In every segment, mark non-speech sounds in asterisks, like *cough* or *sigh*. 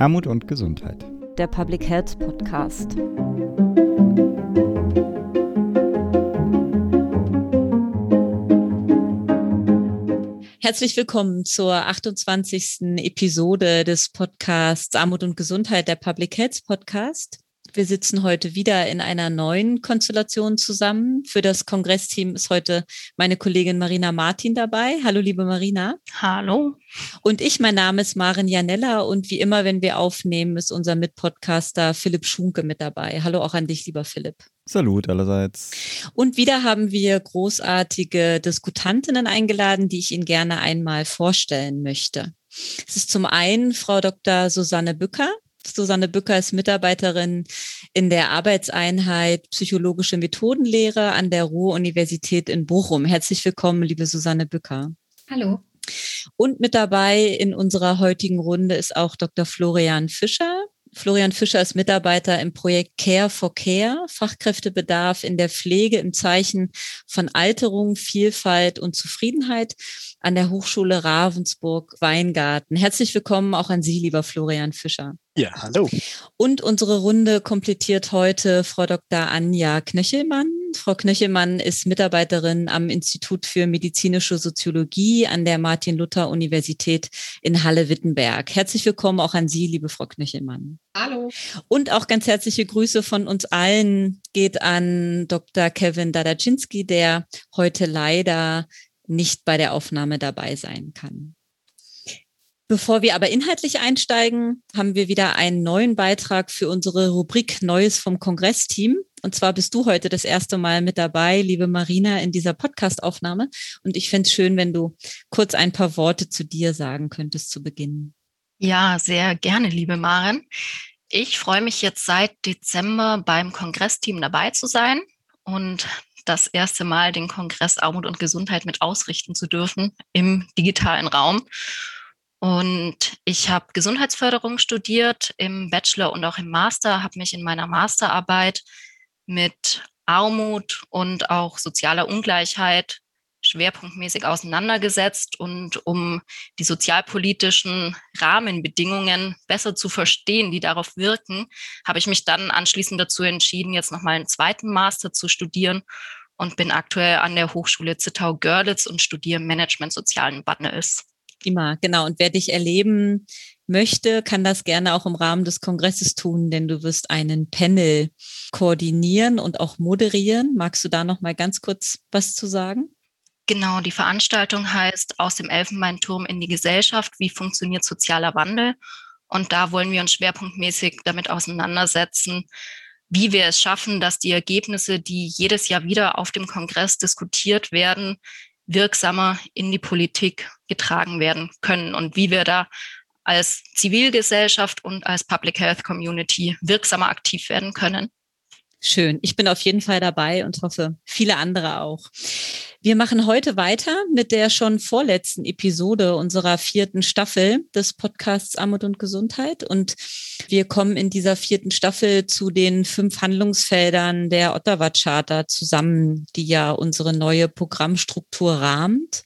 Armut und Gesundheit. Der Public Health Podcast. Herzlich willkommen zur 28. Episode des Podcasts Armut und Gesundheit, der Public Health Podcast. Wir sitzen heute wieder in einer neuen Konstellation zusammen. Für das Kongressteam ist heute meine Kollegin Marina Martin dabei. Hallo, liebe Marina. Hallo. Und ich, mein Name ist Maren Janella und wie immer, wenn wir aufnehmen, ist unser Mitpodcaster Philipp Schunke mit dabei. Hallo auch an dich, lieber Philipp. Salut allerseits. Und wieder haben wir großartige Diskutantinnen eingeladen, die ich Ihnen gerne einmal vorstellen möchte. Es ist zum einen Frau Dr. Susanne Bücker. Susanne Bücker ist Mitarbeiterin in der Arbeitseinheit Psychologische Methodenlehre an der Ruhr-Universität in Bochum. Herzlich willkommen, liebe Susanne Bücker. Hallo. Und mit dabei in unserer heutigen Runde ist auch Dr. Florian Fischer. Florian Fischer ist Mitarbeiter im Projekt Care for Care, Fachkräftebedarf in der Pflege im Zeichen von Alterung, Vielfalt und Zufriedenheit an der Hochschule Ravensburg-Weingarten. Herzlich willkommen auch an Sie, lieber Florian Fischer. Ja, hallo. Und unsere Runde komplettiert heute Frau Dr. Anja Knöchelmann. Frau Knöchelmann ist Mitarbeiterin am Institut für medizinische Soziologie an der Martin-Luther-Universität in Halle-Wittenberg. Herzlich willkommen auch an Sie, liebe Frau Knöchelmann. Hallo. Und auch ganz herzliche Grüße von uns allen geht an Dr. Kevin Dadaczynski, der heute leider nicht bei der Aufnahme dabei sein kann. Bevor wir aber inhaltlich einsteigen, haben wir wieder einen neuen Beitrag für unsere Rubrik Neues vom Kongressteam. Und zwar bist du heute das erste Mal mit dabei, liebe Marina, in dieser Podcastaufnahme. Und ich fände es schön, wenn du kurz ein paar Worte zu dir sagen könntest zu Beginn. Ja, sehr gerne, liebe Maren. Ich freue mich jetzt seit Dezember beim Kongressteam dabei zu sein und das erste Mal den Kongress Armut und Gesundheit mit ausrichten zu dürfen im digitalen Raum. Und ich habe Gesundheitsförderung studiert im Bachelor und auch im Master, habe mich in meiner Masterarbeit mit Armut und auch sozialer Ungleichheit schwerpunktmäßig auseinandergesetzt und um die sozialpolitischen Rahmenbedingungen besser zu verstehen, die darauf wirken, habe ich mich dann anschließend dazu entschieden, jetzt nochmal einen zweiten Master zu studieren und bin aktuell an der Hochschule Zittau-Görlitz und studiere Management sozialen Wandels. Immer, genau. Und wer dich erleben möchte, kann das gerne auch im Rahmen des Kongresses tun, denn du wirst einen Panel koordinieren und auch moderieren. Magst du da noch mal ganz kurz was zu sagen? Genau, die Veranstaltung heißt Aus dem Elfenbeinturm in die Gesellschaft, wie funktioniert sozialer Wandel? Und da wollen wir uns schwerpunktmäßig damit auseinandersetzen, wie wir es schaffen, dass die Ergebnisse, die jedes Jahr wieder auf dem Kongress diskutiert werden, wirksamer in die Politik getragen werden können und wie wir da als Zivilgesellschaft und als Public Health Community wirksamer aktiv werden können. Schön. Ich bin auf jeden Fall dabei und hoffe, viele andere auch. Wir machen heute weiter mit der schon vorletzten Episode unserer vierten Staffel des Podcasts Armut und Gesundheit. Und wir kommen in dieser vierten Staffel zu den fünf Handlungsfeldern der Ottawa Charta zusammen, die ja unsere neue Programmstruktur rahmt.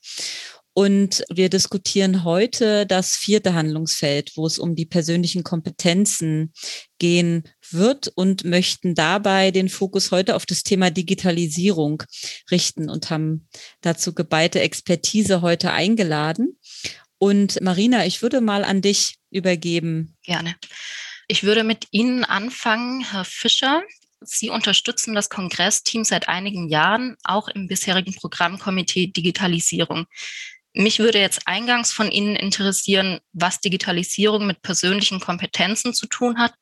Und wir diskutieren heute das vierte Handlungsfeld, wo es um die persönlichen Kompetenzen gehen wird und möchten dabei den Fokus heute auf das Thema Digitalisierung richten und haben dazu geballte Expertise heute eingeladen. Und Marina, ich würde mal an dich übergeben. Gerne. Ich würde mit Ihnen anfangen, Herr Fischer. Sie unterstützen das Kongressteam seit einigen Jahren auch im bisherigen Programmkomitee Digitalisierung. Mich würde jetzt eingangs von Ihnen interessieren, was Digitalisierung mit persönlichen Kompetenzen zu tun hat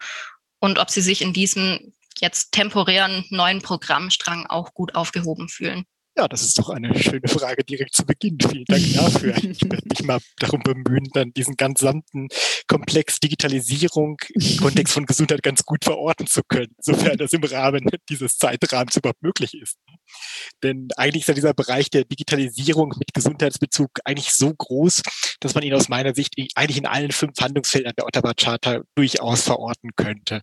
und ob Sie sich in diesem jetzt temporären neuen Programmstrang auch gut aufgehoben fühlen. Ja, das ist doch eine schöne Frage direkt zu Beginn. Vielen Dank dafür. Ich *laughs* werde mich mal darum bemühen, dann diesen gesamten Komplex Digitalisierung im Kontext von Gesundheit ganz gut verorten zu können, sofern das im Rahmen dieses Zeitrahmens überhaupt möglich ist. Denn eigentlich ist ja dieser Bereich der Digitalisierung mit Gesundheitsbezug eigentlich so groß, dass man ihn aus meiner Sicht eigentlich in allen fünf Handlungsfeldern der Ottawa Charta durchaus verorten könnte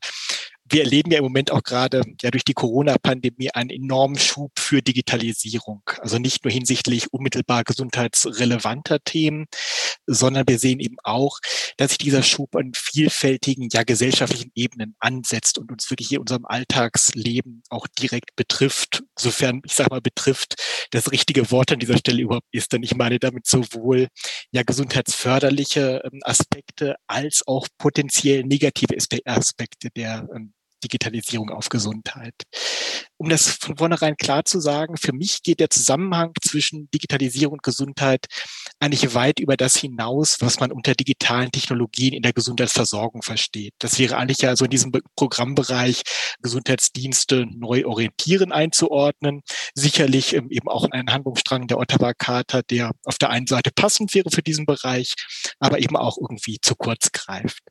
wir erleben ja im Moment auch gerade ja durch die Corona-Pandemie einen enormen Schub für Digitalisierung. Also nicht nur hinsichtlich unmittelbar gesundheitsrelevanter Themen, sondern wir sehen eben auch, dass sich dieser Schub an vielfältigen, ja gesellschaftlichen Ebenen ansetzt und uns wirklich in unserem Alltagsleben auch direkt betrifft, sofern ich sage mal betrifft, das richtige Wort an dieser Stelle überhaupt ist. Denn ich meine damit sowohl ja gesundheitsförderliche ähm, Aspekte als auch potenziell negative Aspekte der ähm, Digitalisierung auf Gesundheit. Um das von vornherein klar zu sagen, für mich geht der Zusammenhang zwischen Digitalisierung und Gesundheit eigentlich weit über das hinaus, was man unter digitalen Technologien in der Gesundheitsversorgung versteht. Das wäre eigentlich ja so in diesem Programmbereich Gesundheitsdienste neu orientieren einzuordnen. Sicherlich ähm, eben auch in einen Handlungsstrang der Ottawa Charta, der auf der einen Seite passend wäre für diesen Bereich, aber eben auch irgendwie zu kurz greift.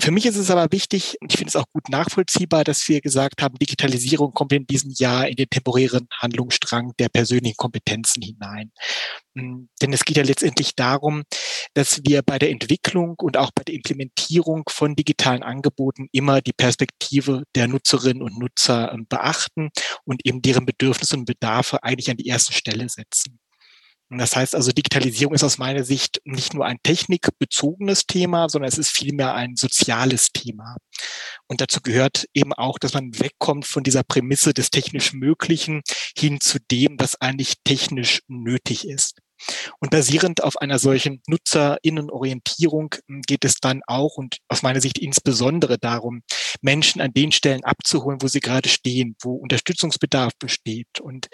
Für mich ist es aber wichtig, und ich finde es auch gut nachvollziehbar, dass wir gesagt haben, Digitalisierung kommt in diesem Jahr in den temporären Handlungsstrang der persönlichen Kompetenzen hinein. Hm, denn es geht ja letztendlich darum, dass wir bei der Entwicklung und auch bei der Implementierung von digitalen Angeboten immer die Perspektive der Nutzerinnen und Nutzer ähm, beachten und eben deren Bedürfnisse und Bedarfe eigentlich an die erste Stelle setzen. Das heißt also, Digitalisierung ist aus meiner Sicht nicht nur ein technikbezogenes Thema, sondern es ist vielmehr ein soziales Thema. Und dazu gehört eben auch, dass man wegkommt von dieser Prämisse des technisch Möglichen hin zu dem, was eigentlich technisch nötig ist. Und basierend auf einer solchen Nutzerinnenorientierung hm, geht es dann auch und aus meiner Sicht insbesondere darum, Menschen an den Stellen abzuholen, wo sie gerade stehen, wo Unterstützungsbedarf besteht. Und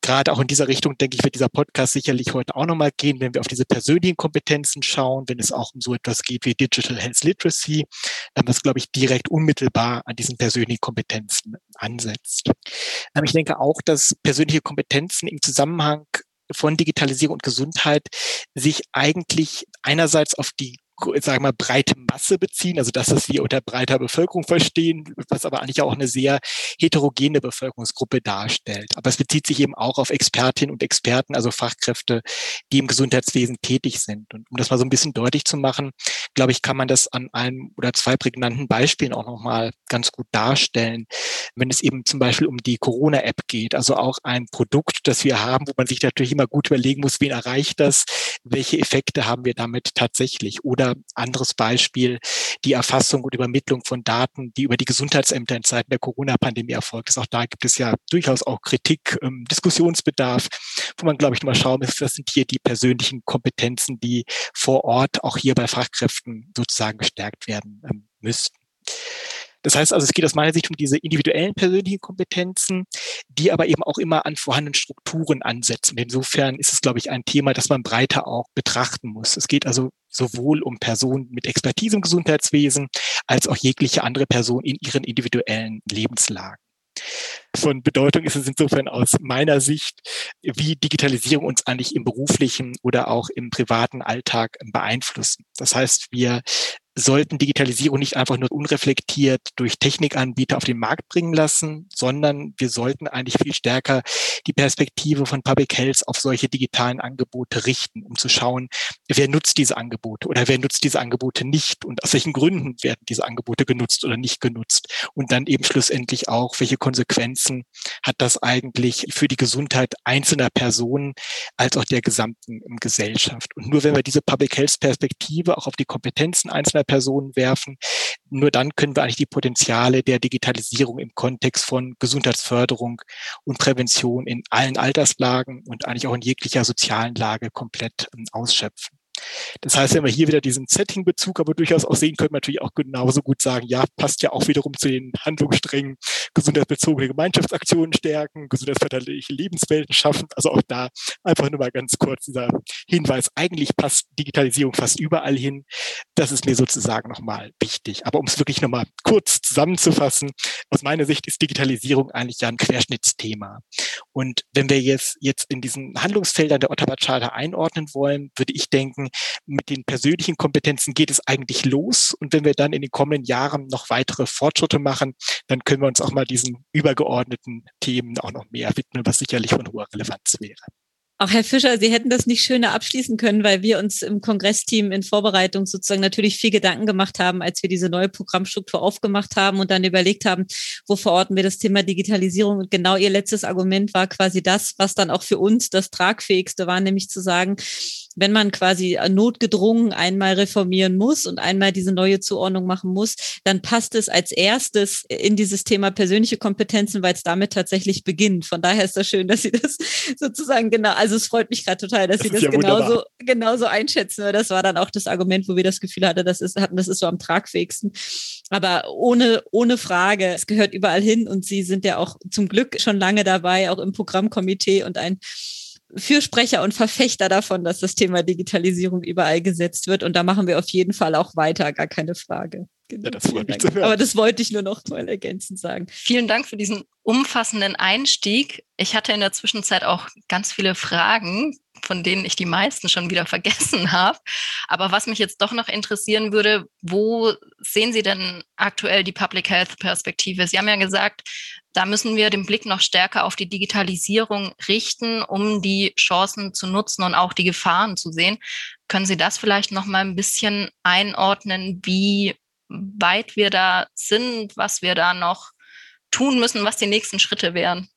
gerade auch in dieser Richtung, denke ich, wird dieser Podcast sicherlich heute auch nochmal gehen, wenn wir auf diese persönlichen Kompetenzen schauen, wenn es auch um so etwas geht wie Digital Health Literacy, was, glaube ich, direkt unmittelbar an diesen persönlichen Kompetenzen ansetzt. Ähm, ich denke auch, dass persönliche Kompetenzen im Zusammenhang von Digitalisierung und Gesundheit sich eigentlich einerseits auf die sagen wir mal, breite Masse beziehen, also das, was wir unter breiter Bevölkerung verstehen, was aber eigentlich auch eine sehr heterogene Bevölkerungsgruppe darstellt. Aber es bezieht sich eben auch auf Expertinnen und Experten, also Fachkräfte, die im Gesundheitswesen tätig sind. Und um das mal so ein bisschen deutlich zu machen, glaube ich, kann man das an einem oder zwei prägnanten Beispielen auch nochmal ganz gut darstellen. Wenn es eben zum Beispiel um die Corona-App geht, also auch ein Produkt, das wir haben, wo man sich natürlich immer gut überlegen muss, wen erreicht das, welche Effekte haben wir damit tatsächlich oder anderes Beispiel, die Erfassung und Übermittlung von Daten, die über die Gesundheitsämter in Zeiten der Corona-Pandemie erfolgt ist. Auch da gibt es ja durchaus auch Kritik, ähm, Diskussionsbedarf, wo man, glaube ich, nochmal schauen muss, was sind hier die persönlichen Kompetenzen, die vor Ort auch hier bei Fachkräften sozusagen gestärkt werden ähm, müssten. Das heißt also, es geht aus meiner Sicht um diese individuellen persönlichen Kompetenzen, die aber eben auch immer an vorhandenen Strukturen ansetzen. Insofern ist es, glaube ich, ein Thema, das man breiter auch betrachten muss. Es geht also sowohl um Personen mit Expertise im Gesundheitswesen als auch jegliche andere Person in ihren individuellen Lebenslagen. Von Bedeutung ist es insofern aus meiner Sicht, wie Digitalisierung uns eigentlich im beruflichen oder auch im privaten Alltag beeinflussen. Das heißt, wir sollten Digitalisierung nicht einfach nur unreflektiert durch Technikanbieter auf den Markt bringen lassen, sondern wir sollten eigentlich viel stärker die Perspektive von Public Health auf solche digitalen Angebote richten, um zu schauen, wer nutzt diese Angebote oder wer nutzt diese Angebote nicht und aus welchen Gründen werden diese Angebote genutzt oder nicht genutzt und dann eben schlussendlich auch, welche Konsequenzen hat das eigentlich für die Gesundheit einzelner Personen als auch der gesamten Gesellschaft. Und nur wenn wir diese Public Health Perspektive auch auf die Kompetenzen einzelner Personen werfen. Nur dann können wir eigentlich die Potenziale der Digitalisierung im Kontext von Gesundheitsförderung und Prävention in allen Alterslagen und eigentlich auch in jeglicher sozialen Lage komplett ähm, ausschöpfen. Das heißt, wenn wir hier wieder diesen Setting-Bezug aber durchaus auch sehen, können wir natürlich auch genauso gut sagen, ja, passt ja auch wiederum zu den Handlungssträngen gesundheitsbezogene Gemeinschaftsaktionen stärken, gesundheitsförderliche Lebenswelten schaffen. Also auch da einfach nur mal ganz kurz dieser Hinweis. Eigentlich passt Digitalisierung fast überall hin. Das ist mir sozusagen nochmal wichtig. Aber um es wirklich nochmal kurz zusammenzufassen, aus meiner Sicht ist Digitalisierung eigentlich ja ein Querschnittsthema. Und wenn wir jetzt, jetzt in diesen Handlungsfeldern der Ottawa Charta einordnen wollen, würde ich denken, mit den persönlichen Kompetenzen geht es eigentlich los. Und wenn wir dann in den kommenden Jahren noch weitere Fortschritte machen, dann können wir uns auch mal diesen übergeordneten Themen auch noch mehr widmen, was sicherlich von hoher Relevanz wäre. Auch Herr Fischer, Sie hätten das nicht schöner abschließen können, weil wir uns im Kongressteam in Vorbereitung sozusagen natürlich viel Gedanken gemacht haben, als wir diese neue Programmstruktur aufgemacht haben und dann überlegt haben, wo verorten wir das Thema Digitalisierung. Und genau Ihr letztes Argument war quasi das, was dann auch für uns das tragfähigste war, nämlich zu sagen, wenn man quasi notgedrungen einmal reformieren muss und einmal diese neue Zuordnung machen muss, dann passt es als erstes in dieses Thema persönliche Kompetenzen, weil es damit tatsächlich beginnt. Von daher ist das schön, dass Sie das *laughs* sozusagen genau, also es freut mich gerade total, dass das Sie das ja genauso, genauso einschätzen. Das war dann auch das Argument, wo wir das Gefühl hatten, das ist, hatten, das ist so am tragfähigsten. Aber ohne, ohne Frage, es gehört überall hin und Sie sind ja auch zum Glück schon lange dabei, auch im Programmkomitee und ein Fürsprecher und Verfechter davon, dass das Thema Digitalisierung überall gesetzt wird. Und da machen wir auf jeden Fall auch weiter, gar keine Frage. Genau. Ja, das freut mich zu hören. Aber das wollte ich nur noch mal ergänzend sagen. Vielen Dank für diesen umfassenden Einstieg. Ich hatte in der Zwischenzeit auch ganz viele Fragen, von denen ich die meisten schon wieder *laughs* vergessen habe. Aber was mich jetzt doch noch interessieren würde, wo sehen Sie denn aktuell die Public Health Perspektive? Sie haben ja gesagt, da müssen wir den Blick noch stärker auf die Digitalisierung richten, um die Chancen zu nutzen und auch die Gefahren zu sehen. Können Sie das vielleicht noch mal ein bisschen einordnen, wie weit wir da sind, was wir da noch tun müssen, was die nächsten Schritte wären?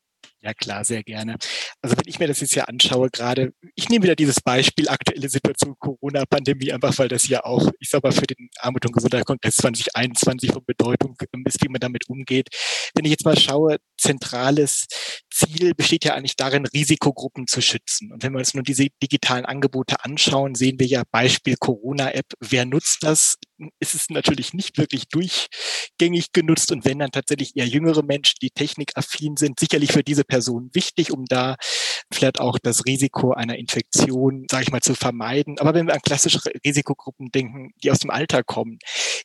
Ja klar, sehr gerne. Also wenn ich mir das jetzt ja anschaue, gerade, ich nehme wieder dieses Beispiel aktuelle Situation Corona-Pandemie, einfach weil das ja auch, ich sag mal, für den Armut- und Gesundheitskongress 2021 von Bedeutung ist, wie man damit umgeht. Wenn ich jetzt mal schaue, zentrales Ziel besteht ja eigentlich darin, Risikogruppen zu schützen. Und wenn wir uns nur diese digitalen Angebote anschauen, sehen wir ja Beispiel Corona-App. Wer nutzt das? Ist es natürlich nicht wirklich durchgängig genutzt und wenn dann tatsächlich eher jüngere Menschen, die technikaffin sind, sicherlich für diese Personen wichtig, um da vielleicht auch das Risiko einer Infektion, sage ich mal, zu vermeiden. Aber wenn wir an klassische Risikogruppen denken, die aus dem Alter kommen,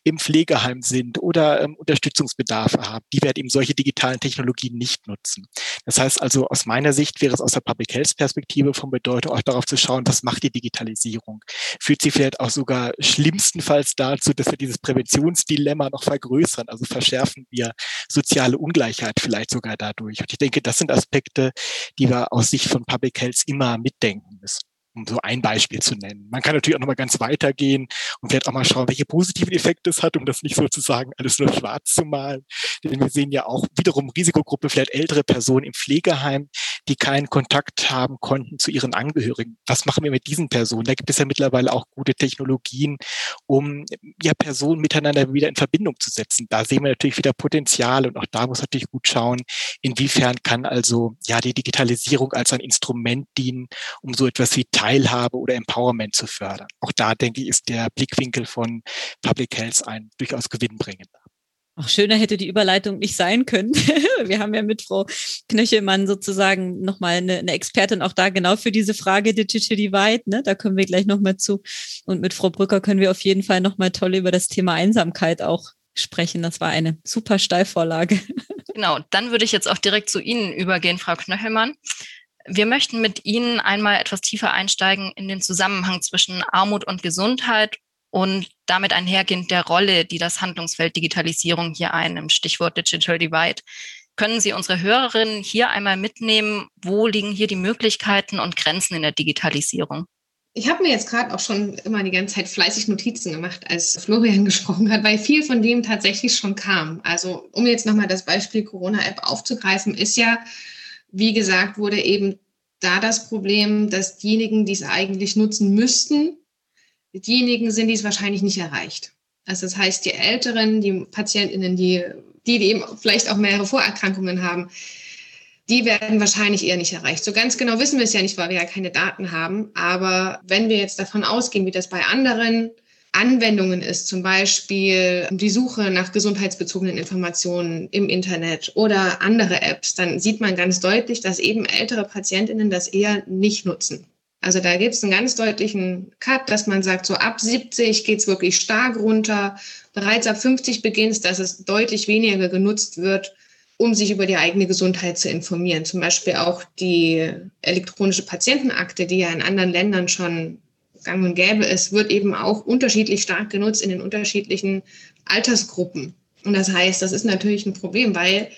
im Pflegeheim sind oder ähm, Unterstützungsbedarfe haben, die werden eben solche digitalen Technologien nicht nutzen. Das heißt also, aus meiner Sicht wäre es aus der Public Health Perspektive von Bedeutung, auch darauf zu schauen, was macht die Digitalisierung? Führt sie vielleicht auch sogar schlimmstenfalls dazu, dass wir dieses Präventionsdilemma noch vergrößern? Also verschärfen wir soziale Ungleichheit vielleicht sogar dadurch? Und ich denke, das sind Aspekte, die wir aus Sicht von Public Health immer mitdenken müssen um so ein Beispiel zu nennen. Man kann natürlich auch nochmal ganz weitergehen und vielleicht auch mal schauen, welche positiven Effekte es hat, um das nicht sozusagen alles nur schwarz zu malen. Denn wir sehen ja auch wiederum Risikogruppe, vielleicht ältere Personen im Pflegeheim, die keinen Kontakt haben konnten zu ihren Angehörigen. Was machen wir mit diesen Personen? Da gibt es ja mittlerweile auch gute Technologien, um ja Personen miteinander wieder in Verbindung zu setzen. Da sehen wir natürlich wieder Potenzial und auch da muss natürlich gut schauen, inwiefern kann also ja die Digitalisierung als ein Instrument dienen, um so etwas wie Teilhabe oder Empowerment zu fördern. Auch da denke ich, ist der Blickwinkel von Public Health ein durchaus gewinnbringender. Auch schöner hätte die Überleitung nicht sein können. *laughs* Wir haben ja mit Frau Knöchelmann sozusagen nochmal eine, eine Expertin auch da genau für diese Frage Digital Divide. Ne? Da können wir gleich nochmal zu. Und mit Frau Brücker können wir auf jeden Fall nochmal toll über das Thema Einsamkeit auch sprechen. Das war eine super Steilvorlage. *laughs* Genau, dann würde ich jetzt auch direkt zu Ihnen übergehen, Frau Knöchelmann. Wir möchten mit Ihnen einmal etwas tiefer einsteigen in den Zusammenhang zwischen Armut und Gesundheit und damit einhergehend der Rolle, die das Handlungsfeld Digitalisierung hier einnimmt, Stichwort Digital Divide. Können Sie unsere Hörerinnen hier einmal mitnehmen? Wo liegen hier die Möglichkeiten und Grenzen in der Digitalisierung? Ich habe mir jetzt gerade auch schon immer die ganze Zeit fleißig Notizen gemacht, als Florian *laughs* gesprochen hat, weil viel von dem tatsächlich schon kam. Also um jetzt nochmal das Beispiel Corona-App aufzugreifen, ist ja, wie gesagt, wurde eben da das Problem, dass diejenigen, die es eigentlich nutzen müssten, diejenigen sind, die es wahrscheinlich nicht erreicht. Also das heißt, die Älteren, die PatientInnen, die, die, die eben vielleicht auch mehrere Vorerkrankungen haben, die werden wahrscheinlich eher nicht erreicht. So ganz genau wissen wir es ja nicht, weil wir ja keine Daten haben. Aber wenn wir jetzt davon ausgehen, wie das bei anderen Anwendungen ist, zum Beispiel die Suche nach gesundheitsbezogenen Informationen im Internet oder andere Apps, dann sieht man ganz deutlich, dass eben ältere Patientinnen das eher nicht nutzen. Also da gibt es einen ganz deutlichen Cut, dass man sagt, so ab 70 geht es wirklich stark runter. Bereits ab 50 beginnt es, dass es deutlich weniger genutzt wird, um sich über die eigene Gesundheit zu informieren. Zum Beispiel auch die elektronische Patientenakte, die ja in anderen Ländern schon gang und gäbe ist, wird eben auch unterschiedlich stark genutzt in den unterschiedlichen Altersgruppen. Und das heißt, das ist natürlich ein Problem, weil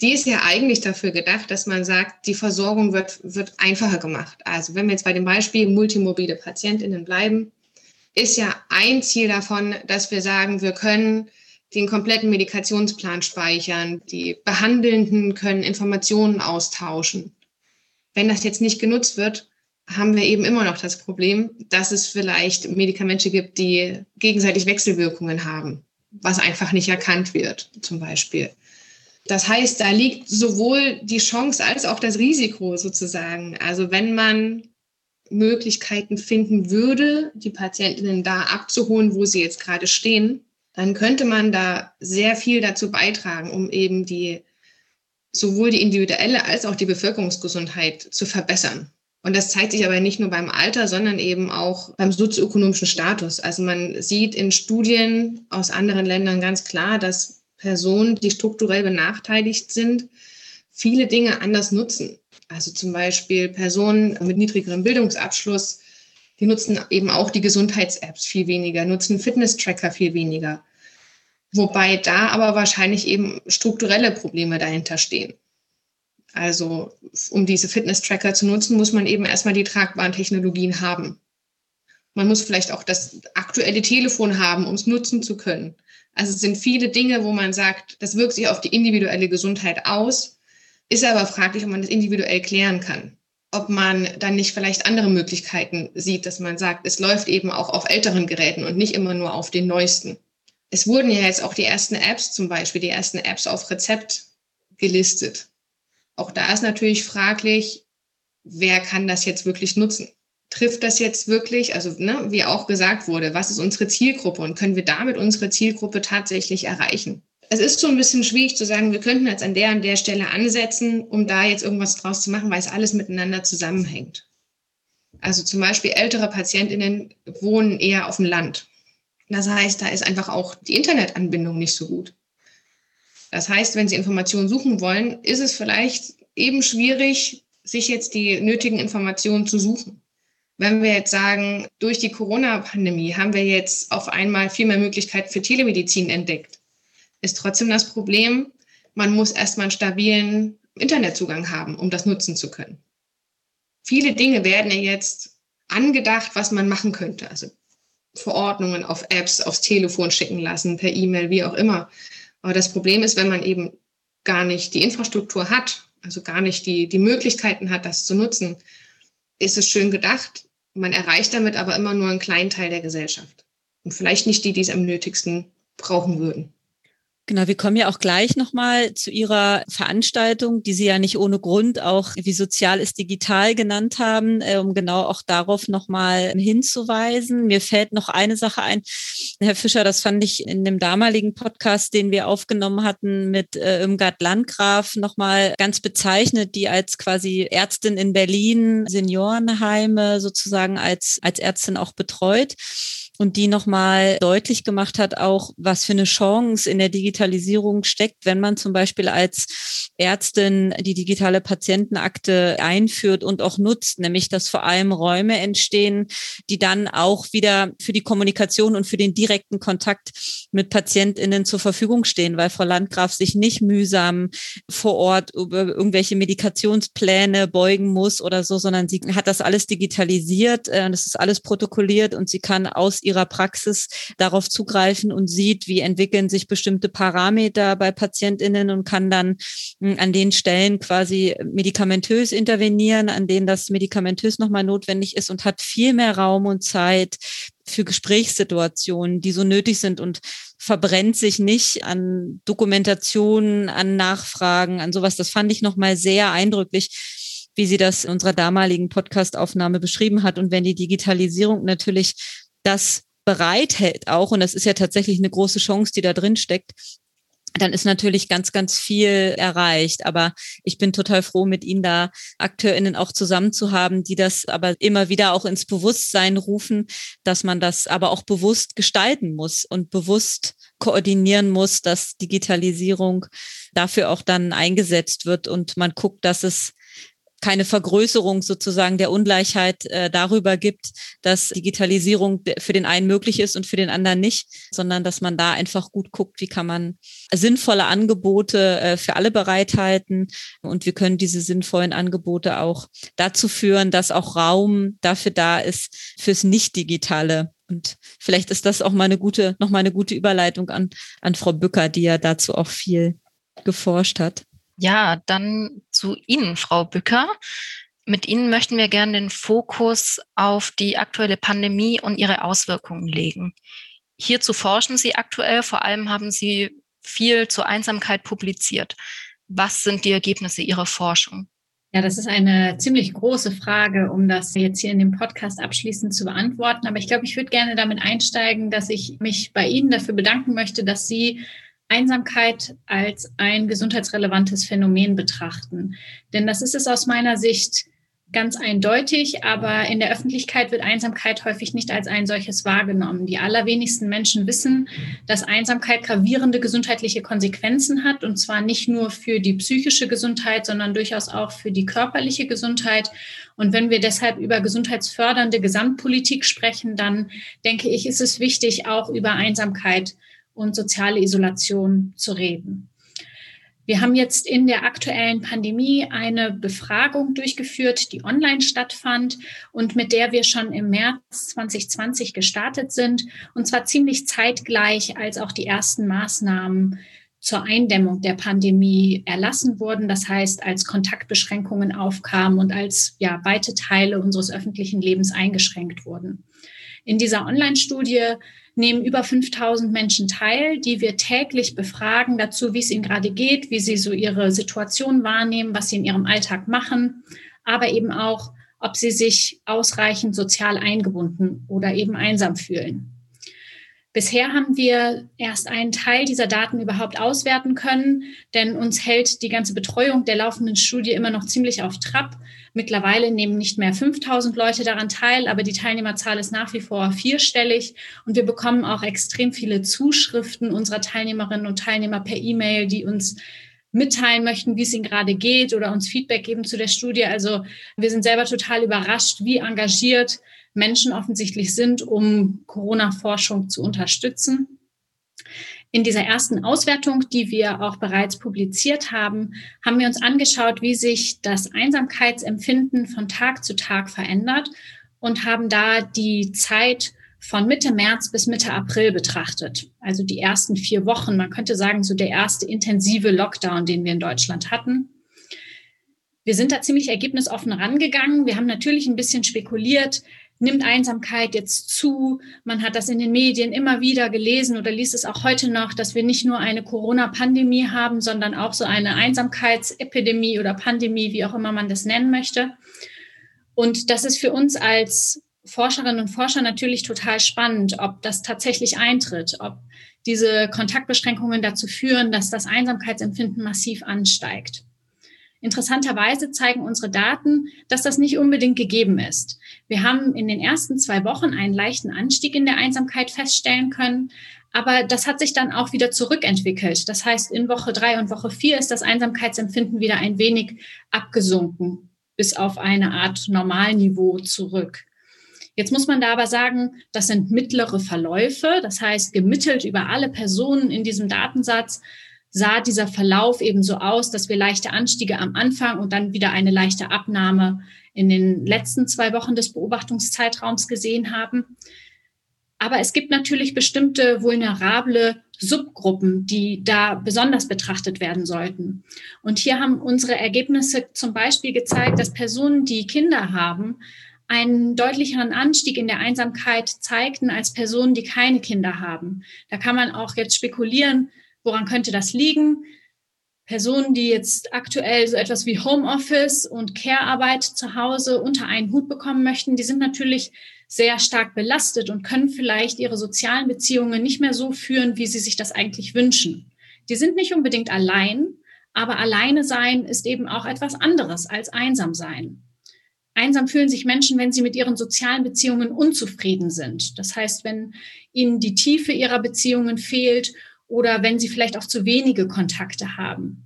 die ist ja eigentlich dafür gedacht, dass man sagt, die Versorgung wird, wird einfacher gemacht. Also wenn wir jetzt bei dem Beispiel multimobile Patientinnen bleiben, ist ja ein Ziel davon, dass wir sagen, wir können den kompletten Medikationsplan speichern, die Behandelnden können Informationen austauschen. Wenn das jetzt nicht genutzt wird, haben wir eben immer noch das Problem, dass es vielleicht Medikamente gibt, die gegenseitig Wechselwirkungen haben, was einfach nicht erkannt wird, zum Beispiel. Das heißt, da liegt sowohl die Chance als auch das Risiko sozusagen. Also wenn man Möglichkeiten finden würde, die Patientinnen da abzuholen, wo sie jetzt gerade stehen, dann könnte man da sehr viel dazu beitragen, um eben die sowohl die individuelle als auch die Bevölkerungsgesundheit zu verbessern. Und das zeigt sich aber nicht nur beim Alter, sondern eben auch beim sozioökonomischen Status. Also man sieht in Studien aus anderen Ländern ganz klar, dass Personen, die strukturell benachteiligt sind, viele Dinge anders nutzen. Also zum Beispiel Personen mit niedrigerem Bildungsabschluss, die nutzen eben auch die Gesundheits-Apps viel weniger, nutzen Fitness-Tracker viel weniger. Wobei da aber wahrscheinlich eben strukturelle Probleme dahinter stehen. Also um diese Fitness-Tracker zu nutzen, muss man eben erstmal die tragbaren Technologien haben. Man muss vielleicht auch das aktuelle Telefon haben, um es nutzen zu können. Also es sind viele Dinge, wo man sagt, das wirkt sich auf die individuelle Gesundheit aus, ist aber fraglich, ob man das individuell klären kann. Ob man dann nicht vielleicht andere Möglichkeiten sieht, dass man sagt, es läuft eben auch auf älteren Geräten und nicht immer nur auf den neuesten. Es wurden ja jetzt auch die ersten Apps, zum Beispiel die ersten Apps auf Rezept gelistet. Auch da ist natürlich fraglich, wer kann das jetzt wirklich nutzen? Trifft das jetzt wirklich, also ne, wie auch gesagt wurde, was ist unsere Zielgruppe und können wir damit unsere Zielgruppe tatsächlich erreichen? Es ist so ein bisschen schwierig zu sagen, wir könnten jetzt an der und der Stelle ansetzen, um da jetzt irgendwas draus zu machen, weil es alles miteinander zusammenhängt. Also zum Beispiel ältere Patientinnen wohnen eher auf dem Land. Das heißt, da ist einfach auch die Internetanbindung nicht so gut. Das heißt, wenn Sie Informationen suchen wollen, ist es vielleicht eben schwierig, sich jetzt die nötigen Informationen zu suchen. Wenn wir jetzt sagen, durch die Corona-Pandemie haben wir jetzt auf einmal viel mehr Möglichkeiten für Telemedizin entdeckt, ist trotzdem das Problem, man muss erstmal einen stabilen Internetzugang haben, um das nutzen zu können. Viele Dinge werden ja jetzt angedacht, was man machen könnte. Also Verordnungen auf Apps, aufs Telefon schicken lassen, per E-Mail, wie auch immer. Aber das Problem ist, wenn man eben gar nicht die Infrastruktur hat, also gar nicht die, die Möglichkeiten hat, das zu nutzen, ist es schön gedacht. Man erreicht damit aber immer nur einen kleinen Teil der Gesellschaft. Und vielleicht nicht die, die es am nötigsten brauchen würden. Genau, wir kommen ja auch gleich nochmal zu Ihrer Veranstaltung, die Sie ja nicht ohne Grund auch wie sozial ist digital genannt haben, äh, um genau auch darauf nochmal hinzuweisen. Mir fällt noch eine Sache ein, Herr Fischer, das fand ich in dem damaligen Podcast, den wir aufgenommen hatten mit äh, Irmgard Landgraf nochmal ganz bezeichnet, die als quasi Ärztin in Berlin Seniorenheime sozusagen als, als Ärztin auch betreut und die nochmal deutlich gemacht hat, auch was für eine Chance in der Digitalisierung steckt, wenn man zum Beispiel als Ärztin die digitale Patientenakte einführt und auch nutzt, nämlich dass vor allem Räume entstehen, die dann auch wieder für die Kommunikation und für den direkten Kontakt mit PatientInnen zur Verfügung stehen, weil Frau Landgraf sich nicht mühsam vor Ort über irgendwelche Medikationspläne beugen muss oder so, sondern sie hat das alles digitalisiert, äh, das ist alles protokolliert und sie kann aus ihrer Praxis darauf zugreifen und sieht, wie entwickeln sich bestimmte Parameter bei PatientInnen und kann dann hm, an den Stellen quasi medikamentös intervenieren, an denen das medikamentös nochmal notwendig ist und hat viel mehr Raum und Zeit für Gesprächssituationen, die so nötig sind und verbrennt sich nicht an Dokumentationen, an Nachfragen, an sowas. Das fand ich nochmal sehr eindrücklich, wie sie das in unserer damaligen Podcastaufnahme beschrieben hat. Und wenn die Digitalisierung natürlich das bereithält auch, und das ist ja tatsächlich eine große Chance, die da drin steckt, dann ist natürlich ganz, ganz viel erreicht. Aber ich bin total froh, mit Ihnen da AkteurInnen auch zusammen zu haben, die das aber immer wieder auch ins Bewusstsein rufen, dass man das aber auch bewusst gestalten muss und bewusst koordinieren muss, dass Digitalisierung dafür auch dann eingesetzt wird und man guckt, dass es keine Vergrößerung sozusagen der Ungleichheit äh, darüber gibt, dass Digitalisierung für den einen möglich ist und für den anderen nicht, sondern dass man da einfach gut guckt, wie kann man sinnvolle Angebote äh, für alle bereithalten und wir können diese sinnvollen Angebote auch dazu führen, dass auch Raum dafür da ist fürs Nicht-Digitale. Und vielleicht ist das auch mal eine gute, noch mal eine gute Überleitung an, an Frau Bücker, die ja dazu auch viel geforscht hat. Ja, dann zu Ihnen, Frau Bücker. Mit Ihnen möchten wir gerne den Fokus auf die aktuelle Pandemie und ihre Auswirkungen legen. Hierzu forschen Sie aktuell, vor allem haben Sie viel zur Einsamkeit publiziert. Was sind die Ergebnisse Ihrer Forschung? Ja, das ist eine ziemlich große Frage, um das jetzt hier in dem Podcast abschließend zu beantworten. Aber ich glaube, ich würde gerne damit einsteigen, dass ich mich bei Ihnen dafür bedanken möchte, dass Sie Einsamkeit als ein gesundheitsrelevantes Phänomen betrachten. Denn das ist es aus meiner Sicht ganz eindeutig, aber in der Öffentlichkeit wird Einsamkeit häufig nicht als ein solches wahrgenommen. Die allerwenigsten Menschen wissen, dass Einsamkeit gravierende gesundheitliche Konsequenzen hat, und zwar nicht nur für die psychische Gesundheit, sondern durchaus auch für die körperliche Gesundheit. Und wenn wir deshalb über gesundheitsfördernde Gesamtpolitik sprechen, dann denke ich, ist es wichtig, auch über Einsamkeit und soziale Isolation zu reden. Wir haben jetzt in der aktuellen Pandemie eine Befragung durchgeführt, die online stattfand und mit der wir schon im März 2020 gestartet sind. Und zwar ziemlich zeitgleich, als auch die ersten Maßnahmen zur Eindämmung der Pandemie erlassen wurden. Das heißt, als Kontaktbeschränkungen aufkamen und als ja, weite Teile unseres öffentlichen Lebens eingeschränkt wurden. In dieser Online-Studie nehmen über 5000 Menschen teil, die wir täglich befragen dazu, wie es ihnen gerade geht, wie sie so ihre Situation wahrnehmen, was sie in ihrem Alltag machen, aber eben auch, ob sie sich ausreichend sozial eingebunden oder eben einsam fühlen. Bisher haben wir erst einen Teil dieser Daten überhaupt auswerten können, denn uns hält die ganze Betreuung der laufenden Studie immer noch ziemlich auf Trab. Mittlerweile nehmen nicht mehr 5000 Leute daran teil, aber die Teilnehmerzahl ist nach wie vor vierstellig und wir bekommen auch extrem viele Zuschriften unserer Teilnehmerinnen und Teilnehmer per E-Mail, die uns mitteilen möchten, wie es ihnen gerade geht oder uns Feedback geben zu der Studie. Also wir sind selber total überrascht, wie engagiert Menschen offensichtlich sind, um Corona-Forschung zu unterstützen. In dieser ersten Auswertung, die wir auch bereits publiziert haben, haben wir uns angeschaut, wie sich das Einsamkeitsempfinden von Tag zu Tag verändert und haben da die Zeit von Mitte März bis Mitte April betrachtet. Also die ersten vier Wochen. Man könnte sagen, so der erste intensive Lockdown, den wir in Deutschland hatten. Wir sind da ziemlich ergebnisoffen rangegangen. Wir haben natürlich ein bisschen spekuliert, nimmt Einsamkeit jetzt zu. Man hat das in den Medien immer wieder gelesen oder liest es auch heute noch, dass wir nicht nur eine Corona-Pandemie haben, sondern auch so eine Einsamkeitsepidemie oder Pandemie, wie auch immer man das nennen möchte. Und das ist für uns als Forscherinnen und Forscher natürlich total spannend, ob das tatsächlich eintritt, ob diese Kontaktbeschränkungen dazu führen, dass das Einsamkeitsempfinden massiv ansteigt. Interessanterweise zeigen unsere Daten, dass das nicht unbedingt gegeben ist. Wir haben in den ersten zwei Wochen einen leichten Anstieg in der Einsamkeit feststellen können, aber das hat sich dann auch wieder zurückentwickelt. Das heißt, in Woche drei und Woche vier ist das Einsamkeitsempfinden wieder ein wenig abgesunken bis auf eine Art Normalniveau zurück. Jetzt muss man da aber sagen, das sind mittlere Verläufe. Das heißt, gemittelt über alle Personen in diesem Datensatz sah dieser Verlauf eben so aus, dass wir leichte Anstiege am Anfang und dann wieder eine leichte Abnahme in den letzten zwei Wochen des Beobachtungszeitraums gesehen haben. Aber es gibt natürlich bestimmte vulnerable Subgruppen, die da besonders betrachtet werden sollten. Und hier haben unsere Ergebnisse zum Beispiel gezeigt, dass Personen, die Kinder haben, einen deutlicheren Anstieg in der Einsamkeit zeigten als Personen, die keine Kinder haben. Da kann man auch jetzt spekulieren, Woran könnte das liegen? Personen, die jetzt aktuell so etwas wie Homeoffice und Care-Arbeit zu Hause unter einen Hut bekommen möchten, die sind natürlich sehr stark belastet und können vielleicht ihre sozialen Beziehungen nicht mehr so führen, wie sie sich das eigentlich wünschen. Die sind nicht unbedingt allein, aber alleine sein ist eben auch etwas anderes als einsam sein. Einsam fühlen sich Menschen, wenn sie mit ihren sozialen Beziehungen unzufrieden sind. Das heißt, wenn ihnen die Tiefe ihrer Beziehungen fehlt oder wenn sie vielleicht auch zu wenige Kontakte haben.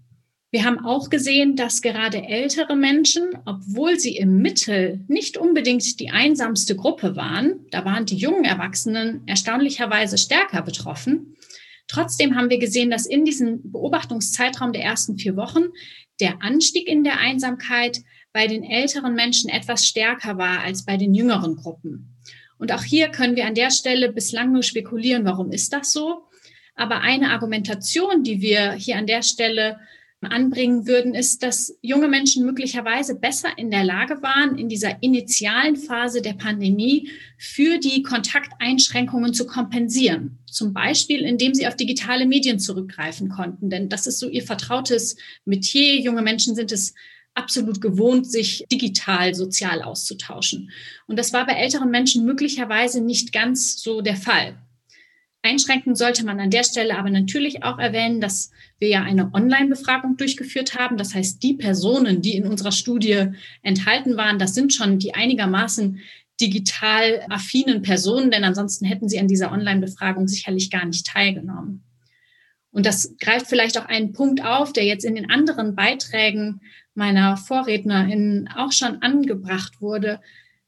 Wir haben auch gesehen, dass gerade ältere Menschen, obwohl sie im Mittel nicht unbedingt die einsamste Gruppe waren, da waren die jungen Erwachsenen erstaunlicherweise stärker betroffen. Trotzdem haben wir gesehen, dass in diesem Beobachtungszeitraum der ersten vier Wochen der Anstieg in der Einsamkeit bei den älteren Menschen etwas stärker war als bei den jüngeren Gruppen. Und auch hier können wir an der Stelle bislang nur spekulieren, warum ist das so? Aber eine Argumentation, die wir hier an der Stelle anbringen würden, ist, dass junge Menschen möglicherweise besser in der Lage waren, in dieser initialen Phase der Pandemie für die Kontakteinschränkungen zu kompensieren. Zum Beispiel, indem sie auf digitale Medien zurückgreifen konnten. Denn das ist so ihr vertrautes Metier. Junge Menschen sind es absolut gewohnt, sich digital sozial auszutauschen. Und das war bei älteren Menschen möglicherweise nicht ganz so der Fall. Einschränken sollte man an der Stelle aber natürlich auch erwähnen, dass wir ja eine Online-Befragung durchgeführt haben. Das heißt, die Personen, die in unserer Studie enthalten waren, das sind schon die einigermaßen digital affinen Personen, denn ansonsten hätten sie an dieser Online-Befragung sicherlich gar nicht teilgenommen. Und das greift vielleicht auch einen Punkt auf, der jetzt in den anderen Beiträgen meiner VorrednerInnen auch schon angebracht wurde,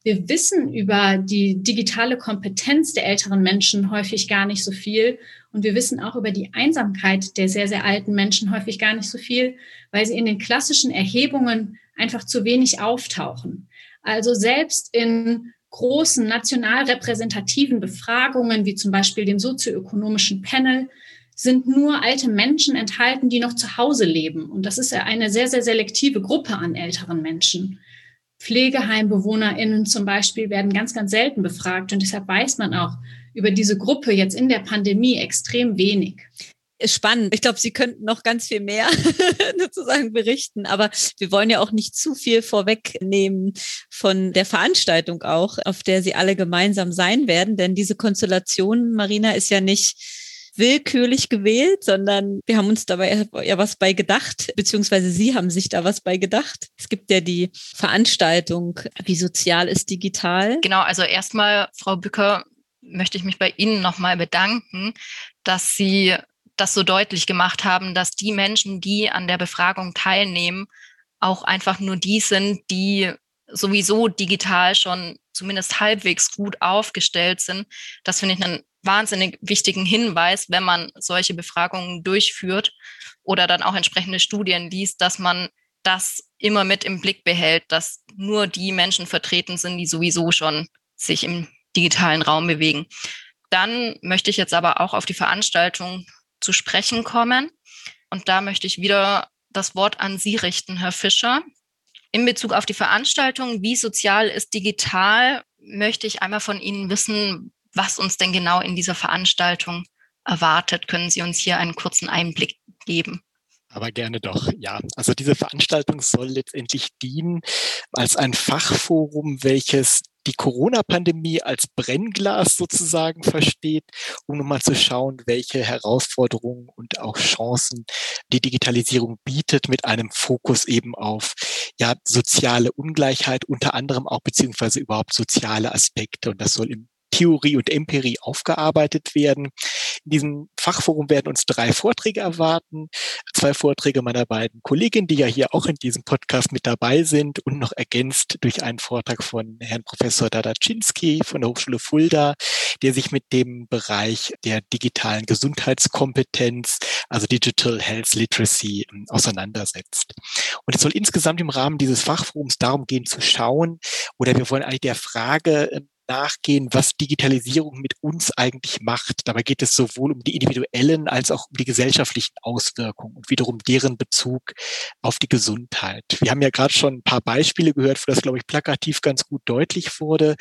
wir wissen über die digitale Kompetenz der älteren Menschen häufig gar nicht so viel. Und wir wissen auch über die Einsamkeit der sehr, sehr alten Menschen häufig gar nicht so viel, weil sie in den klassischen Erhebungen einfach zu wenig auftauchen. Also selbst in großen national repräsentativen Befragungen, wie zum Beispiel dem sozioökonomischen Panel, sind nur alte Menschen enthalten, die noch zu Hause leben. Und das ist ja eine sehr, sehr selektive Gruppe an älteren Menschen. PflegeheimbewohnerInnen zum Beispiel werden ganz, ganz selten befragt und deshalb weiß man auch über diese Gruppe jetzt in der Pandemie extrem wenig. Spannend. Ich glaube, Sie könnten noch ganz viel mehr *laughs* sozusagen berichten, aber wir wollen ja auch nicht zu viel vorwegnehmen von der Veranstaltung auch, auf der Sie alle gemeinsam sein werden, denn diese Konstellation, Marina, ist ja nicht willkürlich gewählt, sondern wir haben uns dabei ja was bei gedacht, beziehungsweise Sie haben sich da was bei gedacht. Es gibt ja die Veranstaltung, wie sozial ist digital. Genau, also erstmal, Frau Bücker, möchte ich mich bei Ihnen nochmal bedanken, dass Sie das so deutlich gemacht haben, dass die Menschen, die an der Befragung teilnehmen, auch einfach nur die sind, die sowieso digital schon zumindest halbwegs gut aufgestellt sind. Das finde ich einen wahnsinnig wichtigen Hinweis, wenn man solche Befragungen durchführt oder dann auch entsprechende Studien liest, dass man das immer mit im Blick behält, dass nur die Menschen vertreten sind, die sowieso schon sich im digitalen Raum bewegen. Dann möchte ich jetzt aber auch auf die Veranstaltung zu sprechen kommen. Und da möchte ich wieder das Wort an Sie richten, Herr Fischer. In Bezug auf die Veranstaltung, wie sozial ist digital, möchte ich einmal von Ihnen wissen, was uns denn genau in dieser Veranstaltung erwartet. Können Sie uns hier einen kurzen Einblick geben? Aber gerne doch, ja. Also diese Veranstaltung soll letztendlich dienen als ein Fachforum, welches die Corona-Pandemie als Brennglas sozusagen versteht, um nochmal zu schauen, welche Herausforderungen und auch Chancen die Digitalisierung bietet, mit einem Fokus eben auf ja soziale Ungleichheit, unter anderem auch beziehungsweise überhaupt soziale Aspekte. Und das soll im Theorie und Empirie aufgearbeitet werden. In diesem Fachforum werden uns drei Vorträge erwarten. Zwei Vorträge meiner beiden Kolleginnen, die ja hier auch in diesem Podcast mit dabei sind und noch ergänzt durch einen Vortrag von Herrn Professor Dadaczynski von der Hochschule Fulda, der sich mit dem Bereich der digitalen Gesundheitskompetenz, also Digital Health Literacy, ähm, auseinandersetzt. Und es soll insgesamt im Rahmen dieses Fachforums darum gehen zu schauen, oder wir wollen eigentlich der Frage ähm, nachgehen, was Digitalisierung mit uns eigentlich macht. Dabei geht es sowohl um die individuellen als auch um die gesellschaftlichen Auswirkungen und wiederum deren Bezug auf die Gesundheit. Wir haben ja gerade schon ein paar Beispiele gehört, wo das, glaube ich, plakativ ganz gut deutlich wurde,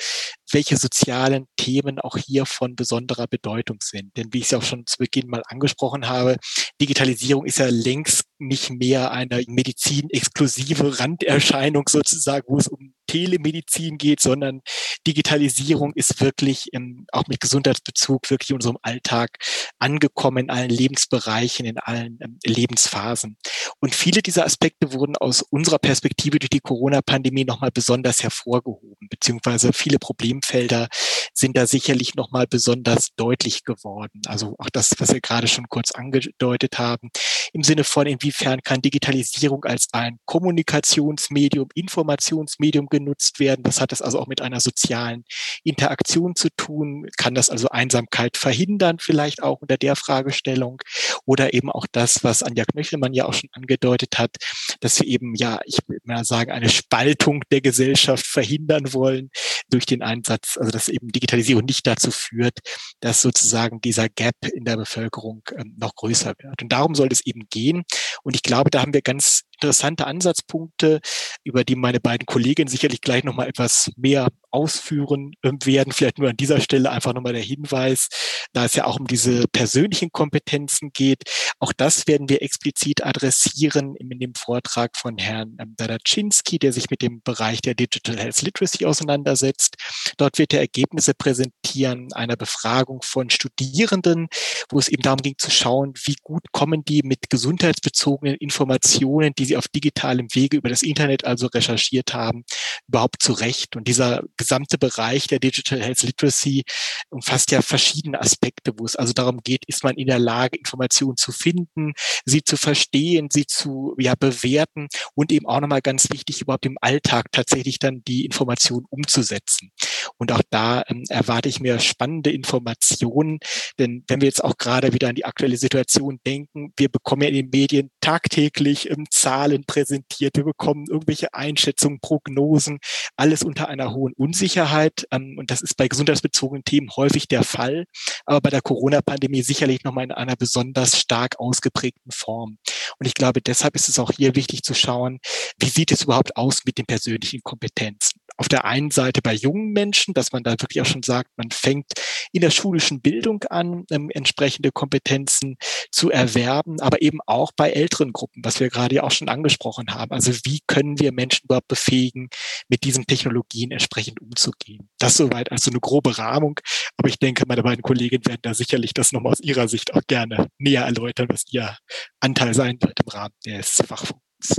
welche sozialen Themen auch hier von besonderer Bedeutung sind. Denn wie ich es ja auch schon zu Beginn mal angesprochen habe, Digitalisierung ist ja längst nicht mehr eine medizinexklusive Randerscheinung sozusagen, wo es um Telemedizin geht, sondern Digitalisierung ist wirklich im, auch mit Gesundheitsbezug wirklich in unserem Alltag angekommen in allen Lebensbereichen, in allen ähm, Lebensphasen. Und viele dieser Aspekte wurden aus unserer Perspektive durch die Corona-Pandemie nochmal besonders hervorgehoben, beziehungsweise viele Problemfelder sind da sicherlich nochmal besonders deutlich geworden. Also auch das, was wir gerade schon kurz angedeutet haben, im Sinne von, inwiefern kann Digitalisierung als ein Kommunikationsmedium, Informationsmedium genutzt werden? Was hat das also auch mit einer sozialen Interaktion zu tun? Kann das also Einsamkeit verhindern, vielleicht auch unter der Fragestellung? Oder eben auch das, was Anja Knöchelmann ja auch schon angedeutet hat, dass wir eben, ja, ich würde mal sagen, eine Spaltung der Gesellschaft verhindern wollen durch den Einsatz, also dass eben Digitalisierung nicht dazu führt, dass sozusagen dieser Gap in der Bevölkerung ähm, noch größer wird. Und darum soll es eben gehen. Und ich glaube, da haben wir ganz interessante Ansatzpunkte, über die meine beiden Kolleginnen sicherlich gleich nochmal etwas mehr ausführen ähm, werden. Vielleicht nur an dieser Stelle einfach nochmal der Hinweis, da es ja auch um diese persönlichen Kompetenzen geht. Auch das werden wir explizit adressieren in dem Vortrag von Herrn ähm, Dadaczynski, der sich mit dem Bereich der Digital Health Literacy auseinandersetzt. Dort wird er Ergebnisse präsentieren einer Befragung von Studierenden, wo es eben darum ging zu schauen, wie gut kommen die mit gesundheitsbezogenen Informationen, die sie auf digitalem Wege über das Internet also recherchiert haben, überhaupt zurecht. Und dieser gesamte Bereich der Digital Health Literacy umfasst ja verschiedene Aspekte, wo es also darum geht, ist man in der Lage, Informationen zu finden, sie zu verstehen, sie zu ja, bewerten und eben auch nochmal ganz wichtig, überhaupt im Alltag tatsächlich dann die Informationen umzusetzen. Und auch da ähm, erwarte ich mir spannende Informationen, denn wenn wir jetzt auch gerade wieder an die aktuelle Situation denken, wir bekommen ja in den Medien tagtäglich ähm, Zahlen präsentiert, wir bekommen irgendwelche Einschätzungen, Prognosen, alles unter einer hohen Unsicherheit. Ähm, und das ist bei gesundheitsbezogenen Themen häufig der Fall, aber bei der Corona-Pandemie sicherlich nochmal in einer besonders stark ausgeprägten Form. Und ich glaube, deshalb ist es auch hier wichtig zu schauen, wie sieht es überhaupt aus mit den persönlichen Kompetenzen. Auf der einen Seite bei jungen Menschen, dass man da wirklich auch schon sagt, man fängt in der schulischen Bildung an, ähm, entsprechende Kompetenzen zu erwerben, aber eben auch bei älteren Gruppen, was wir gerade auch schon angesprochen haben. Also wie können wir Menschen überhaupt befähigen, mit diesen Technologien entsprechend umzugehen? Das soweit als so eine grobe Rahmung. Aber ich denke, meine beiden Kolleginnen werden da sicherlich das nochmal aus ihrer Sicht auch gerne näher erläutern, was ihr Anteil sein wird im Rahmen des Fachfunks.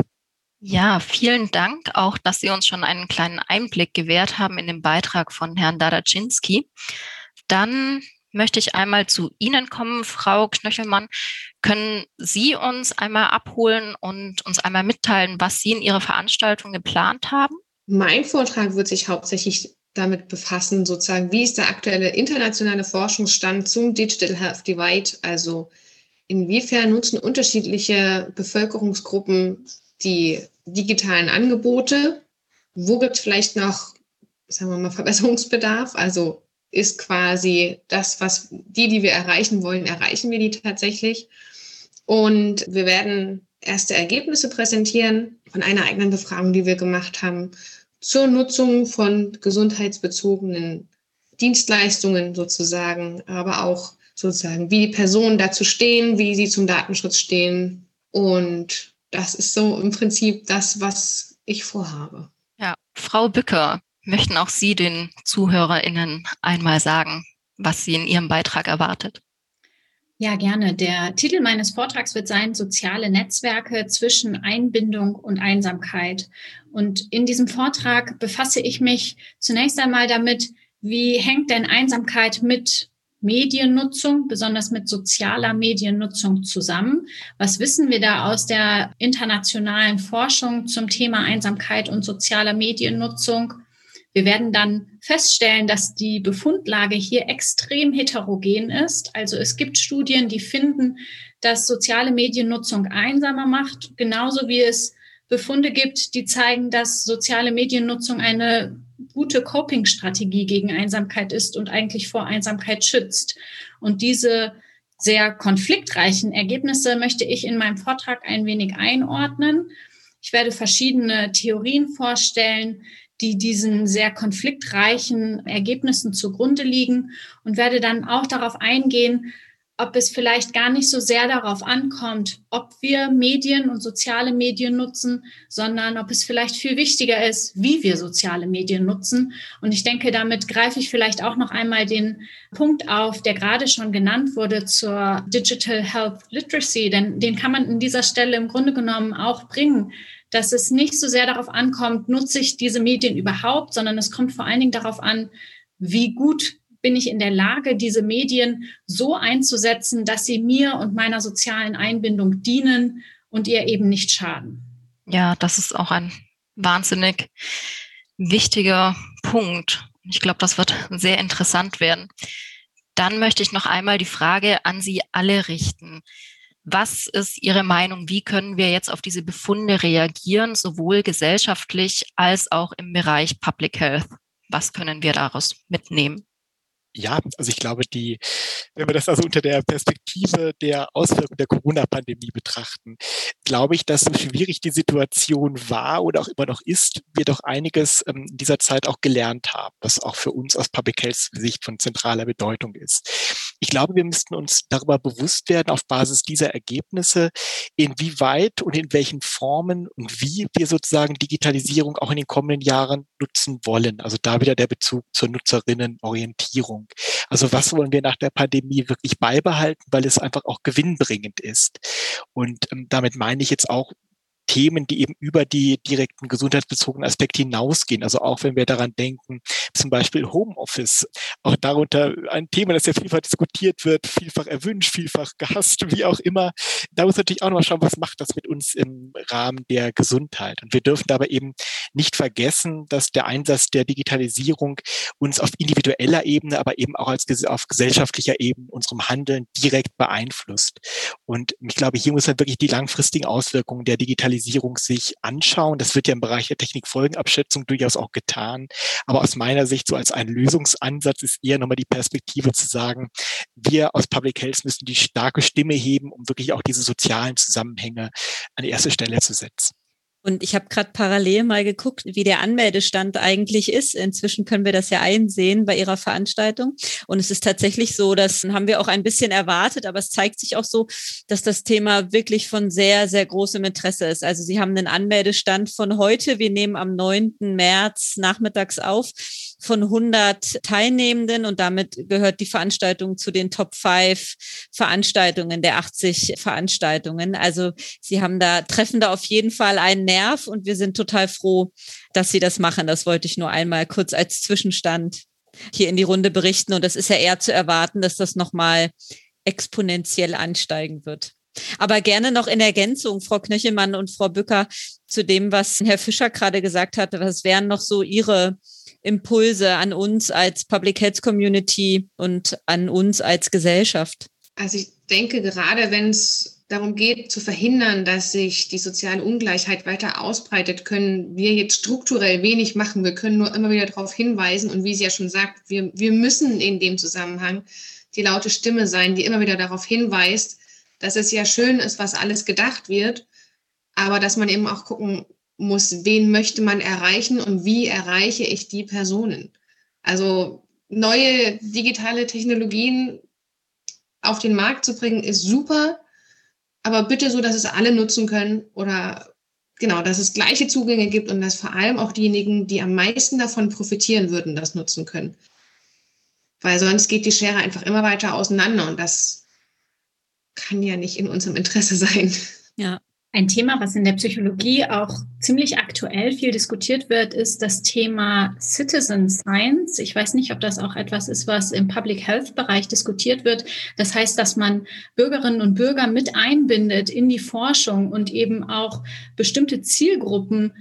Ja, vielen Dank auch, dass Sie uns schon einen kleinen Einblick gewährt haben in den Beitrag von Herrn Dadaczynski. Dann möchte ich einmal zu Ihnen kommen, Frau Knöchelmann. Können Sie uns einmal abholen und uns einmal mitteilen, was Sie in Ihrer Veranstaltung geplant haben? Mein Vortrag wird sich hauptsächlich damit befassen, sozusagen, wie ist der aktuelle internationale Forschungsstand zum Digital Health Divide, also inwiefern nutzen unterschiedliche Bevölkerungsgruppen die digitalen Angebote? Wo gibt es vielleicht noch, sagen wir mal, Verbesserungsbedarf? Also ist quasi das, was die, die wir erreichen wollen, erreichen wir die tatsächlich? Und wir werden erste Ergebnisse präsentieren von einer eigenen Befragung, die wir gemacht haben zur Nutzung von gesundheitsbezogenen Dienstleistungen sozusagen, aber auch sozusagen, wie die Personen dazu stehen, wie sie zum Datenschutz stehen. Und das ist so im Prinzip das, was ich vorhabe. Ja, Frau Bücker, möchten auch Sie den ZuhörerInnen einmal sagen, was Sie in Ihrem Beitrag erwartet? Ja, gerne. Der Titel meines Vortrags wird sein Soziale Netzwerke zwischen Einbindung und Einsamkeit. Und in diesem Vortrag befasse ich mich zunächst einmal damit, wie hängt denn Einsamkeit mit Mediennutzung, besonders mit sozialer Mediennutzung zusammen. Was wissen wir da aus der internationalen Forschung zum Thema Einsamkeit und sozialer Mediennutzung? Wir werden dann feststellen, dass die Befundlage hier extrem heterogen ist. Also es gibt Studien, die finden, dass soziale Mediennutzung einsamer macht, genauso wie es Befunde gibt, die zeigen, dass soziale Mediennutzung eine gute Coping-Strategie gegen Einsamkeit ist und eigentlich vor Einsamkeit schützt. Und diese sehr konfliktreichen Ergebnisse möchte ich in meinem Vortrag ein wenig einordnen. Ich werde verschiedene Theorien vorstellen, die diesen sehr konfliktreichen Ergebnissen zugrunde liegen und werde dann auch darauf eingehen, ob es vielleicht gar nicht so sehr darauf ankommt, ob wir Medien und soziale Medien nutzen, sondern ob es vielleicht viel wichtiger ist, wie wir soziale Medien nutzen. Und ich denke, damit greife ich vielleicht auch noch einmal den Punkt auf, der gerade schon genannt wurde zur Digital Health Literacy, denn den kann man in dieser Stelle im Grunde genommen auch bringen dass es nicht so sehr darauf ankommt, nutze ich diese Medien überhaupt, sondern es kommt vor allen Dingen darauf an, wie gut bin ich in der Lage, diese Medien so einzusetzen, dass sie mir und meiner sozialen Einbindung dienen und ihr eben nicht schaden. Ja, das ist auch ein wahnsinnig wichtiger Punkt. Ich glaube, das wird sehr interessant werden. Dann möchte ich noch einmal die Frage an Sie alle richten. Was ist Ihre Meinung? Wie können wir jetzt auf diese Befunde reagieren, sowohl gesellschaftlich als auch im Bereich Public Health? Was können wir daraus mitnehmen? Ja, also ich glaube, die, wenn wir das also unter der Perspektive der Auswirkungen der Corona-Pandemie betrachten, glaube ich, dass so schwierig die Situation war oder auch immer noch ist, wir doch einiges ähm, in dieser Zeit auch gelernt haben, was auch für uns aus Public Health Sicht von zentraler Bedeutung ist. Ich glaube, wir müssten uns darüber bewusst werden, auf Basis dieser Ergebnisse, inwieweit und in welchen Formen und wie wir sozusagen Digitalisierung auch in den kommenden Jahren nutzen wollen. Also da wieder der Bezug zur Nutzerinnenorientierung. Also was wollen wir nach der Pandemie wirklich beibehalten, weil es einfach auch gewinnbringend ist. Und ähm, damit meine ich jetzt auch Themen, die eben über die direkten gesundheitsbezogenen Aspekte hinausgehen. Also auch wenn wir daran denken, zum Beispiel Homeoffice, auch darunter ein Thema, das ja vielfach diskutiert wird, vielfach erwünscht, vielfach gehasst, wie auch immer. Da muss natürlich auch nochmal schauen, was macht das mit uns im Rahmen der Gesundheit. Und wir dürfen dabei eben nicht vergessen, dass der Einsatz der Digitalisierung uns auf individueller Ebene, aber eben auch als auf gesellschaftlicher Ebene unserem Handeln direkt beeinflusst. Und ich glaube, hier muss man wirklich die langfristigen Auswirkungen der Digitalisierung Digitalisierung sich anschauen. Das wird ja im Bereich der Technikfolgenabschätzung durchaus auch getan. Aber aus meiner Sicht so als ein Lösungsansatz ist eher nochmal die Perspektive zu sagen, wir aus Public Health müssen die starke Stimme heben, um wirklich auch diese sozialen Zusammenhänge an erste Stelle zu setzen. Und ich habe gerade parallel mal geguckt, wie der Anmeldestand eigentlich ist. Inzwischen können wir das ja einsehen bei Ihrer Veranstaltung. Und es ist tatsächlich so, das haben wir auch ein bisschen erwartet, aber es zeigt sich auch so, dass das Thema wirklich von sehr, sehr großem Interesse ist. Also Sie haben einen Anmeldestand von heute. Wir nehmen am 9. März nachmittags auf von 100 Teilnehmenden und damit gehört die Veranstaltung zu den Top 5 Veranstaltungen der 80 Veranstaltungen. Also Sie haben da, treffen da auf jeden Fall einen Nerv und wir sind total froh, dass Sie das machen. Das wollte ich nur einmal kurz als Zwischenstand hier in die Runde berichten. Und das ist ja eher zu erwarten, dass das nochmal exponentiell ansteigen wird. Aber gerne noch in Ergänzung, Frau Knöchelmann und Frau Bücker, zu dem, was Herr Fischer gerade gesagt hatte. Was wären noch so Ihre Impulse an uns als Public Health Community und an uns als Gesellschaft? Also ich denke, gerade wenn es darum geht, zu verhindern, dass sich die soziale Ungleichheit weiter ausbreitet, können wir jetzt strukturell wenig machen. Wir können nur immer wieder darauf hinweisen. Und wie sie ja schon sagt, wir, wir müssen in dem Zusammenhang die laute Stimme sein, die immer wieder darauf hinweist, dass es ja schön ist, was alles gedacht wird, aber dass man eben auch gucken muss, wen möchte man erreichen und wie erreiche ich die Personen. Also neue digitale Technologien auf den Markt zu bringen, ist super, aber bitte so, dass es alle nutzen können oder genau, dass es gleiche Zugänge gibt und dass vor allem auch diejenigen, die am meisten davon profitieren würden, das nutzen können. Weil sonst geht die Schere einfach immer weiter auseinander und das kann ja nicht in unserem Interesse *laughs* sein. Ja, ein Thema, was in der Psychologie auch ziemlich aktuell viel diskutiert wird, ist das Thema Citizen Science. Ich weiß nicht, ob das auch etwas ist, was im Public Health Bereich diskutiert wird. Das heißt, dass man Bürgerinnen und Bürger mit einbindet in die Forschung und eben auch bestimmte Zielgruppen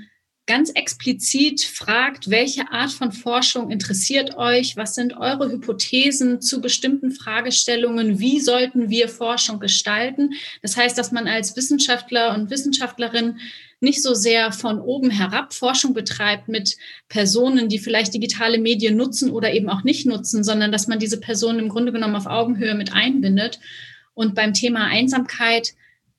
ganz explizit fragt, welche Art von Forschung interessiert euch? Was sind eure Hypothesen zu bestimmten Fragestellungen? Wie sollten wir Forschung gestalten? Das heißt, dass man als Wissenschaftler und Wissenschaftlerin nicht so sehr von oben herab Forschung betreibt mit Personen, die vielleicht digitale Medien nutzen oder eben auch nicht nutzen, sondern dass man diese Personen im Grunde genommen auf Augenhöhe mit einbindet. Und beim Thema Einsamkeit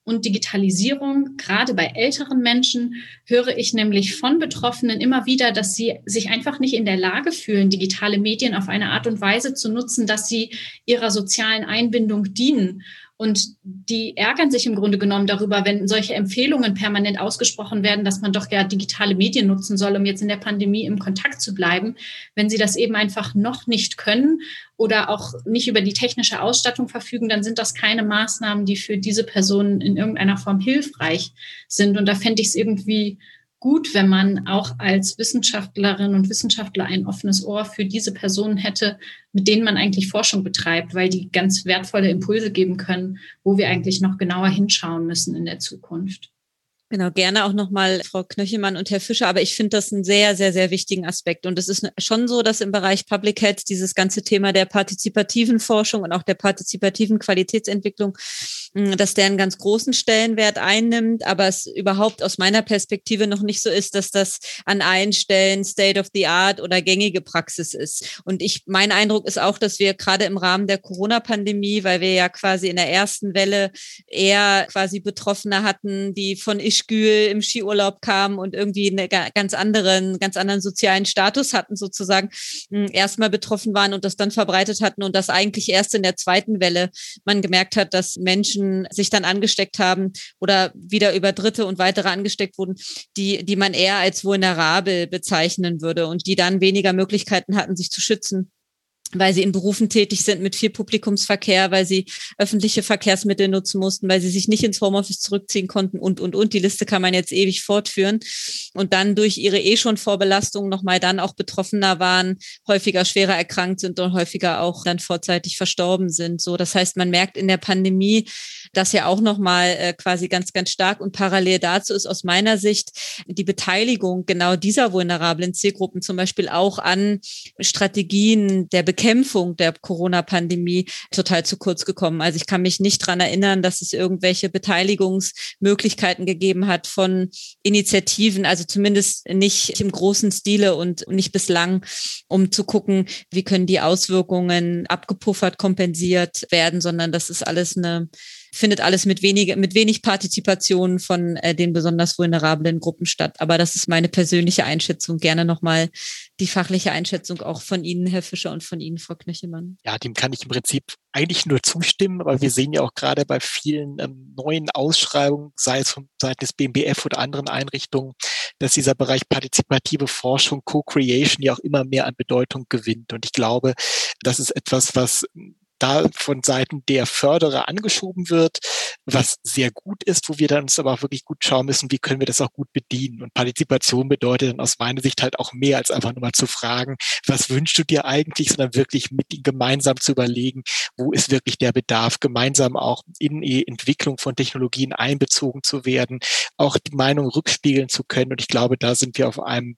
und Digitalisierung, gerade bei älteren Menschen, höre ich nämlich von Betroffenen immer wieder, dass sie sich einfach nicht in der Lage fühlen, digitale Medien auf eine Art und Weise zu nutzen, dass sie ihrer sozialen Einbindung dienen. Und die ärgern sich im Grunde genommen darüber, wenn solche Empfehlungen permanent ausgesprochen werden, dass man doch ja digitale Medien nutzen soll, um jetzt in der Pandemie im Kontakt zu bleiben. Wenn sie das eben einfach noch nicht können oder auch nicht über die technische Ausstattung verfügen, dann sind das keine Maßnahmen, die für diese Personen in irgendeiner Form hilfreich sind. Und da fände ich es irgendwie gut, wenn man auch als Wissenschaftlerin und Wissenschaftler ein offenes Ohr für diese Personen hätte, mit denen man eigentlich Forschung betreibt, weil die ganz wertvolle Impulse geben können, wo wir eigentlich noch genauer hinschauen müssen in der Zukunft. Genau, gerne auch nochmal Frau Knöchelmann und Herr Fischer, aber ich finde das einen sehr, sehr, sehr wichtigen Aspekt. Und es ist schon so, dass im Bereich Public Health dieses ganze Thema der partizipativen Forschung und auch der partizipativen Qualitätsentwicklung, dass der einen ganz großen Stellenwert einnimmt, aber es überhaupt aus meiner Perspektive noch nicht so ist, dass das an allen Stellen State of the Art oder gängige Praxis ist. Und ich, mein Eindruck ist auch, dass wir gerade im Rahmen der Corona-Pandemie, weil wir ja quasi in der ersten Welle eher quasi Betroffene hatten, die von Ischgl im Skiurlaub kamen und irgendwie einen ganz anderen, ganz anderen sozialen Status hatten sozusagen, hm, erstmal betroffen waren und das dann verbreitet hatten und das eigentlich erst in der zweiten Welle man gemerkt hat, dass Menschen sich dann angesteckt haben oder wieder über Dritte und weitere angesteckt wurden, die, die man eher als vulnerabel bezeichnen würde und die dann weniger Möglichkeiten hatten, sich zu schützen weil sie in Berufen tätig sind mit viel Publikumsverkehr, weil sie öffentliche Verkehrsmittel nutzen mussten, weil sie sich nicht ins Homeoffice zurückziehen konnten und, und, und. Die Liste kann man jetzt ewig fortführen. Und dann durch ihre eh schon Vorbelastung nochmal dann auch betroffener waren, häufiger schwerer erkrankt sind und häufiger auch dann vorzeitig verstorben sind. So, das heißt, man merkt in der Pandemie, dass ja auch nochmal äh, quasi ganz, ganz stark und parallel dazu ist aus meiner Sicht die Beteiligung genau dieser vulnerablen Zielgruppen zum Beispiel auch an Strategien der Be Bekämpfung der Corona-Pandemie total zu kurz gekommen. Also ich kann mich nicht dran erinnern, dass es irgendwelche Beteiligungsmöglichkeiten gegeben hat von Initiativen, also zumindest nicht im großen Stile und nicht bislang, um zu gucken, wie können die Auswirkungen abgepuffert, kompensiert werden, sondern das ist alles eine findet alles mit wenig, mit wenig Partizipation von äh, den besonders vulnerablen Gruppen statt. Aber das ist meine persönliche Einschätzung. Gerne nochmal die fachliche Einschätzung auch von Ihnen, Herr Fischer, und von Ihnen, Frau Knöchelmann. Ja, dem kann ich im Prinzip eigentlich nur zustimmen, aber wir sehen ja auch gerade bei vielen ähm, neuen Ausschreibungen, sei es von Seiten des BMBF oder anderen Einrichtungen, dass dieser Bereich partizipative Forschung, Co-Creation ja auch immer mehr an Bedeutung gewinnt. Und ich glaube, das ist etwas, was da von Seiten der Förderer angeschoben wird, was sehr gut ist, wo wir dann uns aber auch wirklich gut schauen müssen, wie können wir das auch gut bedienen. Und Partizipation bedeutet dann aus meiner Sicht halt auch mehr als einfach nur mal zu fragen, was wünschst du dir eigentlich, sondern wirklich mit ihnen gemeinsam zu überlegen, wo ist wirklich der Bedarf, gemeinsam auch in die Entwicklung von Technologien einbezogen zu werden, auch die Meinung rückspiegeln zu können. Und ich glaube, da sind wir auf einem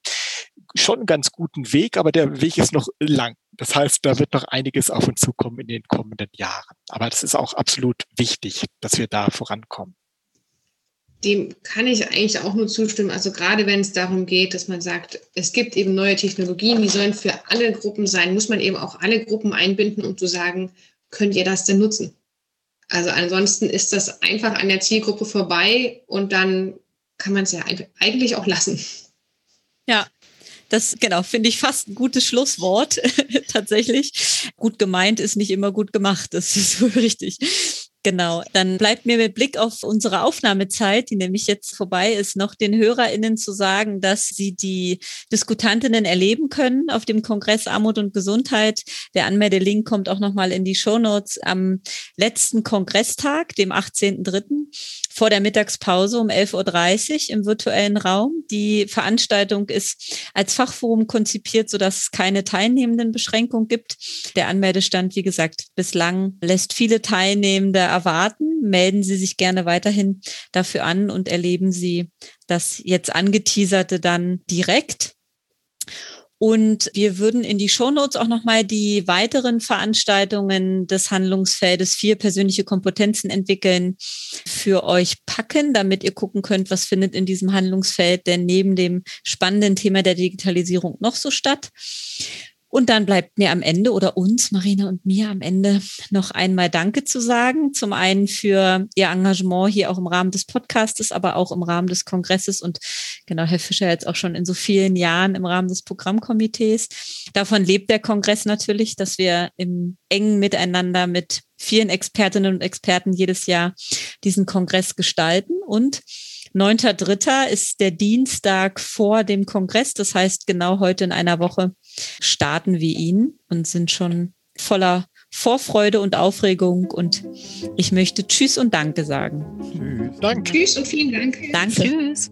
schon ganz guten Weg, aber der Weg ist noch lang. Das heißt, da wird noch einiges auf uns zukommen in den kommenden Jahren. Aber das ist auch absolut wichtig, dass wir da vorankommen. Dem kann ich eigentlich auch nur zustimmen. Also gerade wenn es darum geht, dass man sagt, es gibt eben neue Technologien, die sollen für alle Gruppen sein, muss man eben auch alle Gruppen einbinden, um zu sagen, könnt ihr das denn nutzen? Also ansonsten ist das einfach an der Zielgruppe vorbei und dann kann man es ja eigentlich auch lassen. Ja, das, genau, finde ich fast ein gutes Schlusswort, *laughs* tatsächlich. Gut gemeint ist nicht immer gut gemacht, das ist so *laughs* richtig. Genau, dann bleibt mir mit Blick auf unsere Aufnahmezeit, die nämlich jetzt vorbei ist, noch den HörerInnen zu sagen, dass sie die Diskutantinnen erleben können auf dem Kongress Armut und Gesundheit. Der Anmeldelink kommt auch nochmal in die Shownotes am letzten Kongresstag, dem 18.03. vor der Mittagspause um 11.30 Uhr im virtuellen Raum. Die Veranstaltung ist als Fachforum konzipiert, sodass es keine teilnehmenden Beschränkung gibt. Der Anmeldestand, wie gesagt, bislang lässt viele Teilnehmende erwarten. Melden Sie sich gerne weiterhin dafür an und erleben Sie das jetzt angeteaserte dann direkt. Und wir würden in die Shownotes auch nochmal die weiteren Veranstaltungen des Handlungsfeldes vier persönliche Kompetenzen entwickeln für euch packen, damit ihr gucken könnt, was findet in diesem Handlungsfeld denn neben dem spannenden Thema der Digitalisierung noch so statt. Und dann bleibt mir am Ende oder uns, Marina und mir am Ende noch einmal Danke zu sagen. Zum einen für Ihr Engagement hier auch im Rahmen des Podcastes, aber auch im Rahmen des Kongresses und genau, Herr Fischer jetzt auch schon in so vielen Jahren im Rahmen des Programmkomitees. Davon lebt der Kongress natürlich, dass wir im engen Miteinander mit vielen Expertinnen und Experten jedes Jahr diesen Kongress gestalten und 9.3. ist der Dienstag vor dem Kongress. Das heißt, genau heute in einer Woche starten wir ihn und sind schon voller Vorfreude und Aufregung. Und ich möchte Tschüss und Danke sagen. Tschüss. Danke. Tschüss und vielen Dank. Danke. Tschüss.